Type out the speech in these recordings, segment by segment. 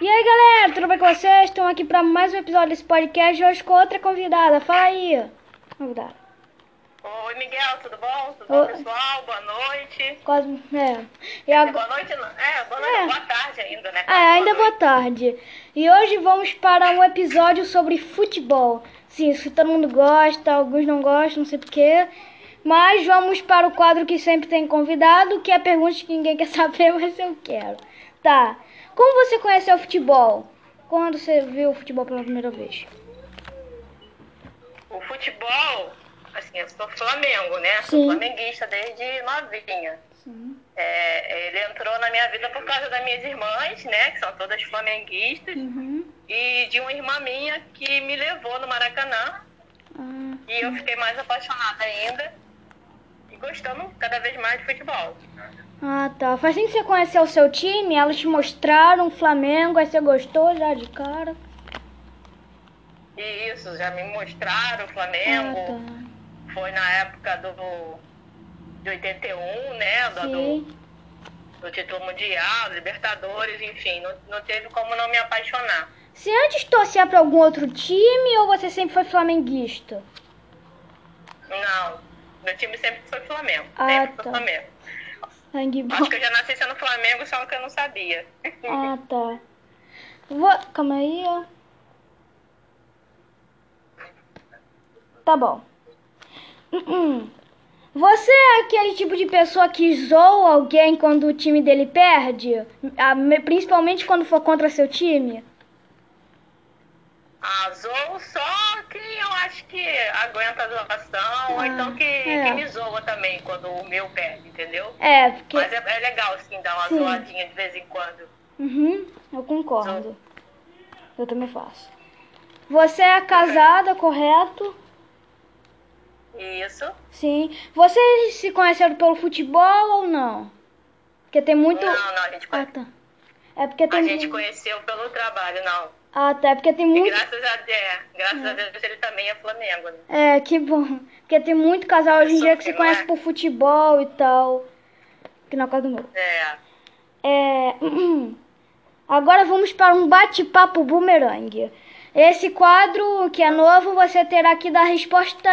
E aí galera, tudo bem com vocês? Estão aqui para mais um episódio desse podcast hoje com outra convidada. Fala aí, convidada. Oi, Miguel, tudo bom? Tudo Oi. bom, pessoal? Boa noite. Quase, é. E agora... dizer, Boa noite, não. É, boa noite, É. boa tarde ainda, né? Ah, ainda boa tarde. E hoje vamos para um episódio sobre futebol. Sim, isso todo mundo gosta, alguns não gostam, não sei porquê. Mas vamos para o quadro que sempre tem convidado, que é perguntas que ninguém quer saber, mas eu quero. Tá. Como você conheceu o futebol? Quando você viu o futebol pela primeira vez? O futebol, assim, eu sou Flamengo, né? Sim. Sou flamenguista desde novinha. É, ele entrou na minha vida por causa das minhas irmãs, né? Que são todas flamenguistas. Uhum. E de uma irmã minha que me levou no Maracanã. Ah, E eu fiquei mais apaixonada ainda. Gostando cada vez mais de futebol. ah, tá. Faz assim que você conheceu o seu time, elas te mostraram o Flamengo, aí você gostou já de cara. Isso, já me mostraram o Ah, Flamengo. tá. Foi na época do de 81, né? Do, do, Sim. do título mundial, Libertadores, enfim, não, não teve como não me apaixonar. Você antes torcia pra algum outro time ou você sempre foi flamenguista? Não, meu time sempre foi Flamengo. Ah, sempre tá. foi Flamengo. Sangue bom. Acho que eu já nasci sendo Flamengo, só que eu não sabia. Ah, tá. Vou... Calma aí, ó. Tá bom. Você é aquele tipo de pessoa que zoa alguém quando o time dele perde? Ah, me- Principalmente quando for contra seu time? Azou só quem eu acho que aguenta a zoação, ou Ah, então que, é. que me zoa também quando o meu perde, entendeu? É, porque. Mas é, é legal, sim, dar uma Sim. zoadinha de vez em quando. Uhum, eu concordo. Eu também faço. Você é casada, correto? Isso. Sim. Vocês se conheceram pelo futebol ou não? Porque tem muito. Não, não, a gente, Ah, conhe- tá. É porque a tem. gente conheceu pelo trabalho, não. Ah, tá. É porque tem E muito. graças a, é, graças a Deus ele também é Flamengo, né? É, que bom. Porque tem muito casal hoje em dia que se Não conhece é? por futebol e tal. Que na casa do meu. É. É. Agora vamos para um bate-papo boomerang. Esse quadro, que é novo, você terá que dar resposta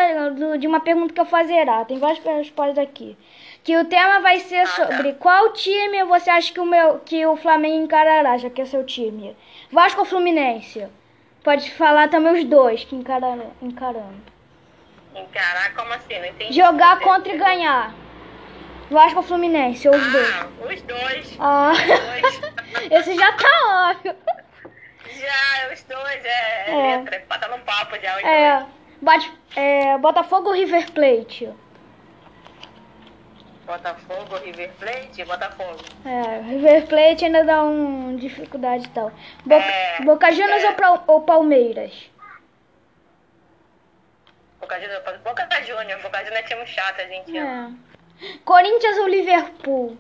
de uma pergunta que eu fazerá. Tem várias respostas aqui. Que o tema vai ser Ah, tá. sobre qual time você acha que o, meu, que o Flamengo encarará, já que é seu time. Vasco ou Fluminense? Pode falar também os dois que encararão, encarando. Encarar como assim? Não entendi. Jogar contra e ganhar. Vasco ou Fluminense, ou os dois. Ah, os dois. Ah, Os dois. esse já tá óbvio. já, os dois, é, É. letra, bota no papo já. Os É, bate, é, Botafogo ou River Plate? Botafogo, River Plate, Botafogo. É, River Plate ainda dá um dificuldade e tal. Boca, É, Boca Juniors é. ou, ou Palmeiras? Boca Juniors, Boca da Júnior, Boca Juniors é time chato, a gente. É. Corinthians ou Liverpool?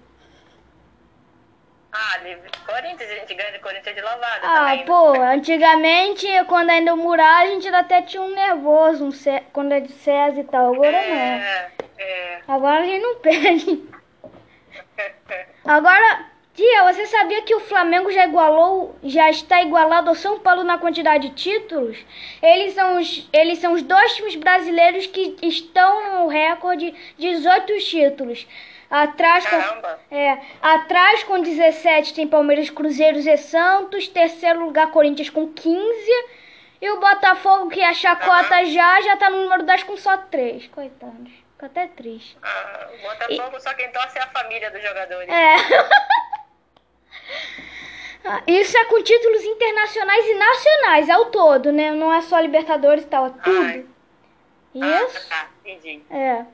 Ah, Corinthians, a gente ganha de Corinthians de lavada Ah, também. pô, antigamente, quando ainda o Murar, a gente até tinha um nervoso, um Cé- quando é de César e tal. Agora não. É, é. Agora a gente não perde. Agora, tia, você sabia que o Flamengo já igualou, já está igualado ao São Paulo na quantidade de títulos? Eles são os, eles são os dois times brasileiros que estão no recorde de 18 títulos. Atrás com, Caramba. é, atrás com 17 tem Palmeiras, Cruzeiros e Santos. Terceiro lugar, Corinthians com 15. E o Botafogo, que é a chacota já, já tá no número 10 com só 3. Coitados. Fico até triste. Ah, o Botafogo, só quem torce é a família dos jogadores. É. Ah, Isso é com títulos internacionais e nacionais, ao todo, né? Não é só Libertadores e tal, é Ai. tudo. Ah, Isso. tá, entendi. É.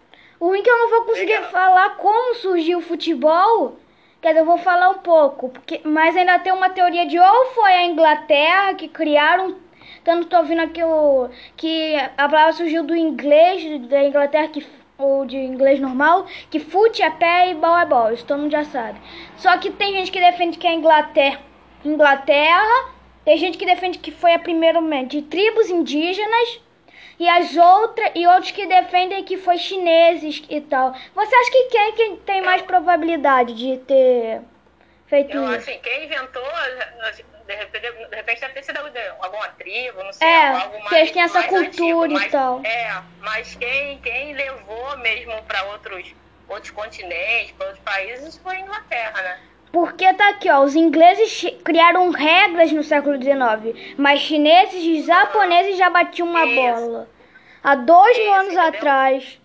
O ruim que eu não vou conseguir Legal. falar como surgiu o futebol. Quer dizer, eu vou falar um pouco. Porque, mas ainda tem uma teoria de ou foi a Inglaterra que criaram. Tanto tô ouvindo aqui o, que a palavra surgiu do inglês, da Inglaterra, que, ou de inglês normal, que fute é pé e ball é ball. Isso todo mundo já sabe. Só que tem gente que defende que é Inglaterra. Inglaterra. Tem gente que defende que foi a primeira de tribos indígenas. E as outras, e outros que defendem que foi chineses e tal. Você acha que quem, quem tem mais probabilidade de ter feito Eu, isso. assim, quem inventou, de repente, de repente deve ter sido alguma tribo, não sei, É, algo mais. que eles têm essa cultura e mas- tal. É, mas quem, quem levou mesmo para outros, outros continentes, para outros países, foi a Inglaterra, né? Porque tá aqui, ó, os ingleses criaram regras no século XIX, mas chineses e japoneses já batiam uma Isso. bola. Há dois mil Isso, anos entendeu? atrás.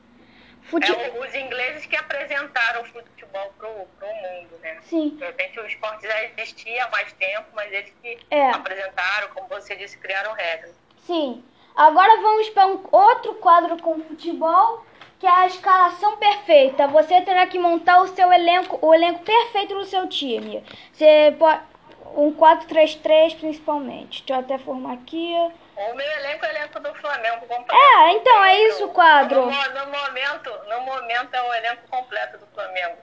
Fute... É os ingleses que apresentaram o futebol pro, pro mundo, né? Sim, De repente o esporte já existia há mais tempo, mas eles que É. apresentaram, como você disse, criaram regras. sim. Agora vamos para um outro quadro com futebol, que é a escalação perfeita. Você terá que montar o seu elenco, o elenco perfeito do seu time. Você pode um 4-3-3 principalmente. Deixa eu até formar aqui. O meu elenco é o elenco do Flamengo completo. É, então é isso o quadro. No, no momento, no momento é o elenco completo do Flamengo.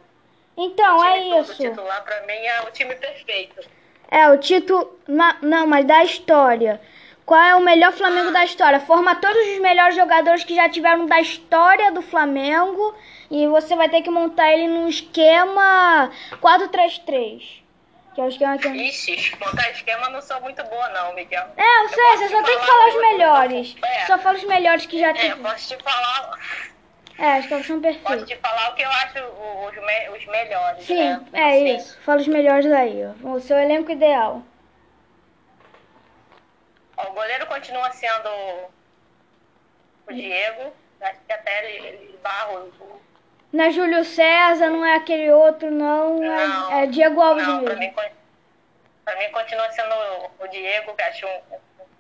Então o é isso. titular pra mim é o time perfeito. É, o título. na- Não, mas da história. Qual é o melhor Flamengo da história? Forma todos os melhores jogadores que já tiveram da história do Flamengo. E você vai ter que montar ele num esquema 4-3-3. Que é o esquema que. Ixi, montar esquema não sou muito boa não, Miguel. É, eu sei, posso você só tem que falar os melhores. É. Só fala os melhores que já É, tiveram. posso te falar, É, os que são posso perfeitos. te falar o que eu acho os, me- os melhores, Sim, né? é Sim. isso. Fala os melhores aí. ó. O seu elenco ideal. Ó, O goleiro continua sendo o Diego. Acho que até ele, ele barra o- Não é Júlio César, não é aquele outro, não. É, Não, é Diego Alves Não, pra mim, pra mim continua sendo o- o Diego, que acho um,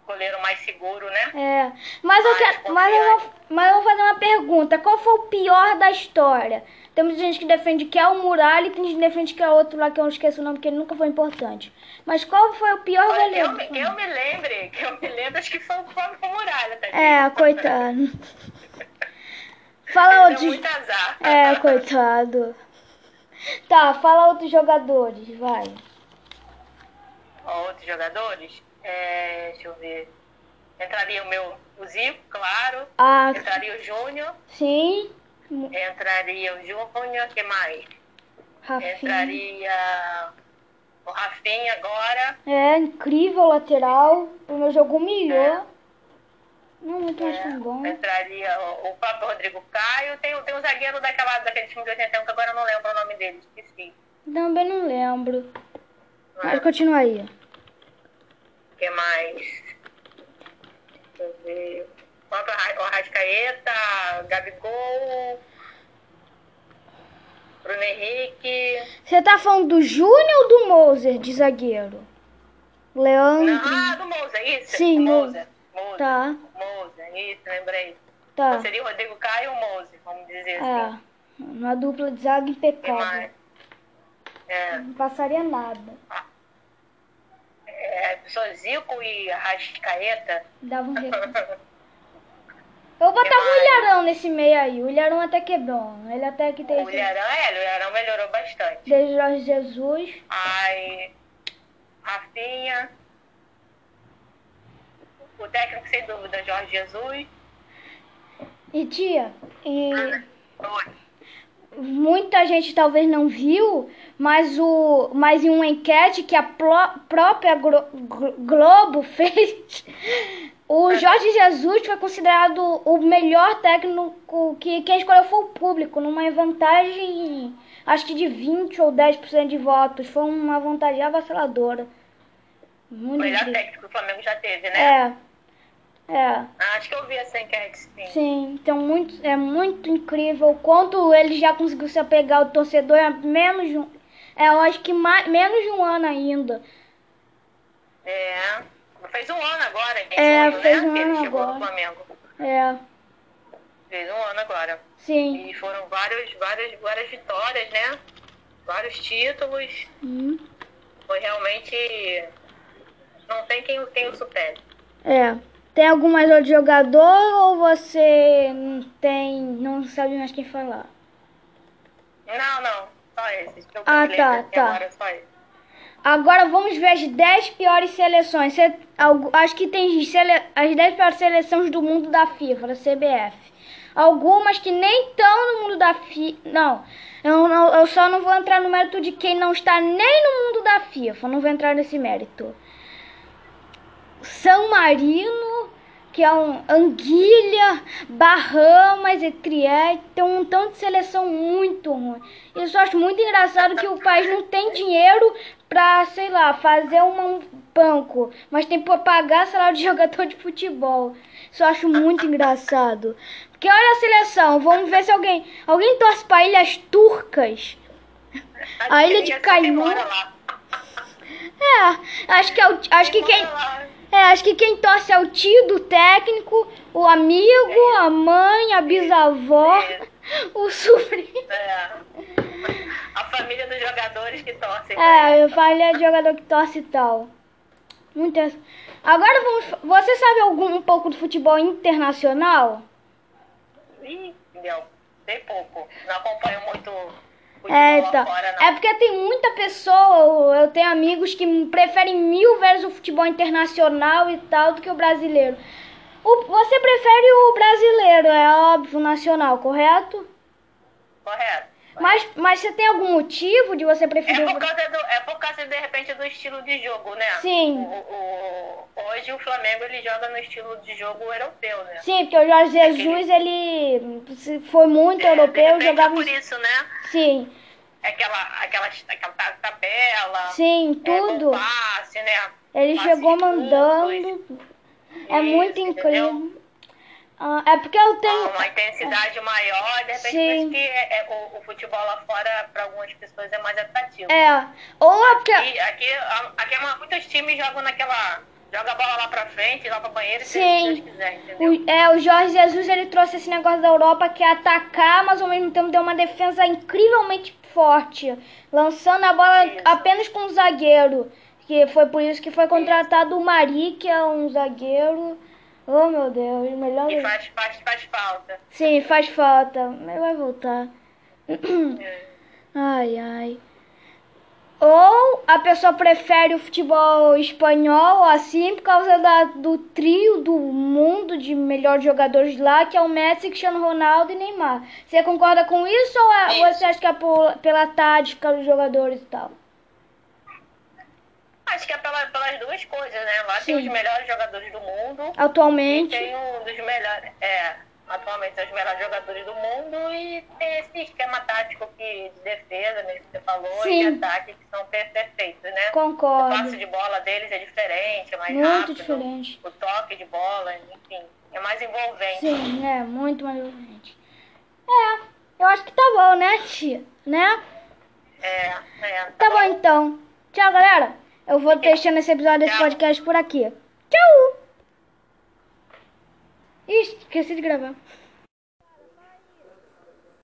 goleiro mais seguro, né? É, mas eu, Mais quero, mas, eu vou, mas eu vou fazer uma pergunta. Qual foi o pior da história? Temos gente que defende que é o Muralha e tem gente que defende que é outro lá que eu não esqueço o nome, porque ele nunca foi importante. Mas qual foi o pior Olha, goleiro? eu, me- que eu me lembre, que eu me lembro, acho que foi o Flávio Muralha, tá? É, coitado. Fala Deu outros. muito azar. É, coitado. Tá, fala outros jogadores, vai. Outros jogadores? É, deixa eu ver. Entraria o meu, o Zico, claro. Ah, Entraria o Júnior. sim. Entraria o Júnior, que mais? Rafinha. Entraria o Rafinha agora. É, incrível lateral. O meu jogo humilhou. Não, muito mais É, bom. entraria o, o próprio Rodrigo Caio. Tem, tem um zagueiro daquela, daquele time de 81 que agora eu não lembro o nome dele, esqueci. Também não lembro. Mas Né? continua aí. O que mais? Deixa eu ver. O próprio Arra- o Arrascaeta, Gabigol, Bruno Henrique. Você tá falando do Júnior ou do Moser de zagueiro? Leandro. Não, ah, do Moussa, isso? Sim, Moussa. Moussa. Tá, Moussa, isso, lembrei. tá. Seria o Rodrigo Caio e o Moussa, vamos dizer assim. É. Uma dupla de zaga impecável. É, Não passaria nada. é, só Zico e Arrascaeta. Dava um. Eu botava o Ilharão nesse meio aí. O Ilharão até que é bom. Ele até que tem O Ilharão, é, o Ilharão melhorou bastante. desde Jorge Jesus. Ai, Rafinha. O técnico, sem dúvida, Jorge Jesus. E tia, e Oi. Muita gente talvez não viu, mas o mas em uma enquete que a própria Glo- Glo- Globo fez, o Jorge Jesus foi considerado o melhor técnico que quem escolheu foi o público, numa vantagem acho que de 20 ou 10% de votos, foi uma vantagem avassaladora. O Muito melhor incrível. técnico que o Flamengo já teve, né? É. É. Ah, Acho que eu vi essa enquete, sim. Sim, então muito, é muito incrível o quanto ele já conseguiu se apegar ao torcedor é menos de um, é, eu acho que mais, menos de um ano ainda. É. Fez um ano agora, É, junho, fez né? um ano chegou agora. no Flamengo. É, Fez um ano agora. sim. E foram vários, várias, várias vitórias, né? Vários títulos. Hum, Foi realmente. Não tem quem, quem o supere. É. Tem algum mais outro jogador ou você não tem, não sabe mais quem falar? Não, não. Só eu Ah, tá, tá. Agora. Agora vamos ver as 10 piores seleções. Cê- algu- acho que tem sele- as 10 piores seleções do mundo da FIFA, da CBF. algumas que nem estão no mundo da FIFA. Não, eu, não, eu só não vou entrar no mérito de quem não está nem no mundo da FIFA. Não vou entrar nesse mérito. São Marino, que é um Anguilha, Bahamas e Trieste, tem um montão de seleção muito ruim. Eu acho muito engraçado que o país não tem dinheiro pra, sei lá, fazer um banco, mas tem pra pagar salário de jogador de futebol. Isso eu acho muito engraçado. Porque olha a seleção, vamos ver se alguém. Alguém torce pra ilhas turcas. A ilha de Caimu. É, acho que, é o, acho que quem. É, acho que quem torce é o tio do técnico, o amigo, a mãe, a bisavó, o sobrinho. É. A família dos jogadores que torcem. É, a família de jogador que torce e tal. Muitas. Agora vamos. Você sabe algum um pouco do futebol internacional? Ih, não, bem pouco. Não acompanho muito é, então, é porque tem muita pessoa, eu tenho amigos que preferem mil vezes o futebol internacional e tal do que o brasileiro. O, você prefere o brasileiro, é óbvio, nacional, correto? Correto. Mas, mas você tem algum motivo de você preferir é por causa do, É por causa, de repente, do estilo de jogo, né? Sim. O, o, hoje o Flamengo ele joga no estilo de jogo europeu, né? Sim, porque o Jorge Jesus, é ele foi muito é, europeu, jogava... É por isso, né? Sim. Aquela, aquela, aquela tabela. Sim, é, tudo. É, passe, né? Ele passe chegou mandando. É isso, muito incrível. Entendeu? Ah, é porque eu tenho. Uma intensidade maior, de repente Sim. que é, é, o, o, futebol lá fora, para algumas pessoas, é mais atrativo. É. Ou é porque. Aqui, aqui, aqui muitos times jogam naquela. Joga a bola lá pra frente, lá pra banheiro, Sim. se quiser, entendeu? O, é, o Jorge Jesus ele trouxe esse negócio da Europa que é atacar, mas ao mesmo tempo deu uma defesa incrivelmente forte. Lançando a bola isso. apenas com um zagueiro. Que foi por isso que foi contratado isso. o Mari, que é um zagueiro. Oh meu Deus, melhor. E faz, faz, faz falta. Sim, faz falta. Mas vai voltar. É. Ai, ai. Ou a pessoa prefere o futebol espanhol assim por causa da, do trio do mundo de melhores jogadores lá, que é o Messi, Cristiano Ronaldo e Neymar. Você concorda com isso ou é, você acha que é por, pela tática dos jogadores e tal? Acho que é pela, pelas duas coisas, né? Lá Sim. tem os melhores jogadores do mundo. Atualmente. E tem um dos melhores. É, atualmente são os melhores jogadores do mundo e tem esse esquema tático que, de defesa, mesmo que você falou, Sim. e de ataque que são perfeitos, né? Concordo. O passe de bola deles é diferente, é mais muito rápido. diferente. O toque de bola, enfim, é mais envolvente. Sim, é, muito mais envolvente. É, eu acho que tá bom, né, tia? Né? É, é. Tá, tá bom. bom então. Tchau, galera. Eu vou deixando esse episódio desse podcast por aqui. Tchau! Ih, esqueci de gravar.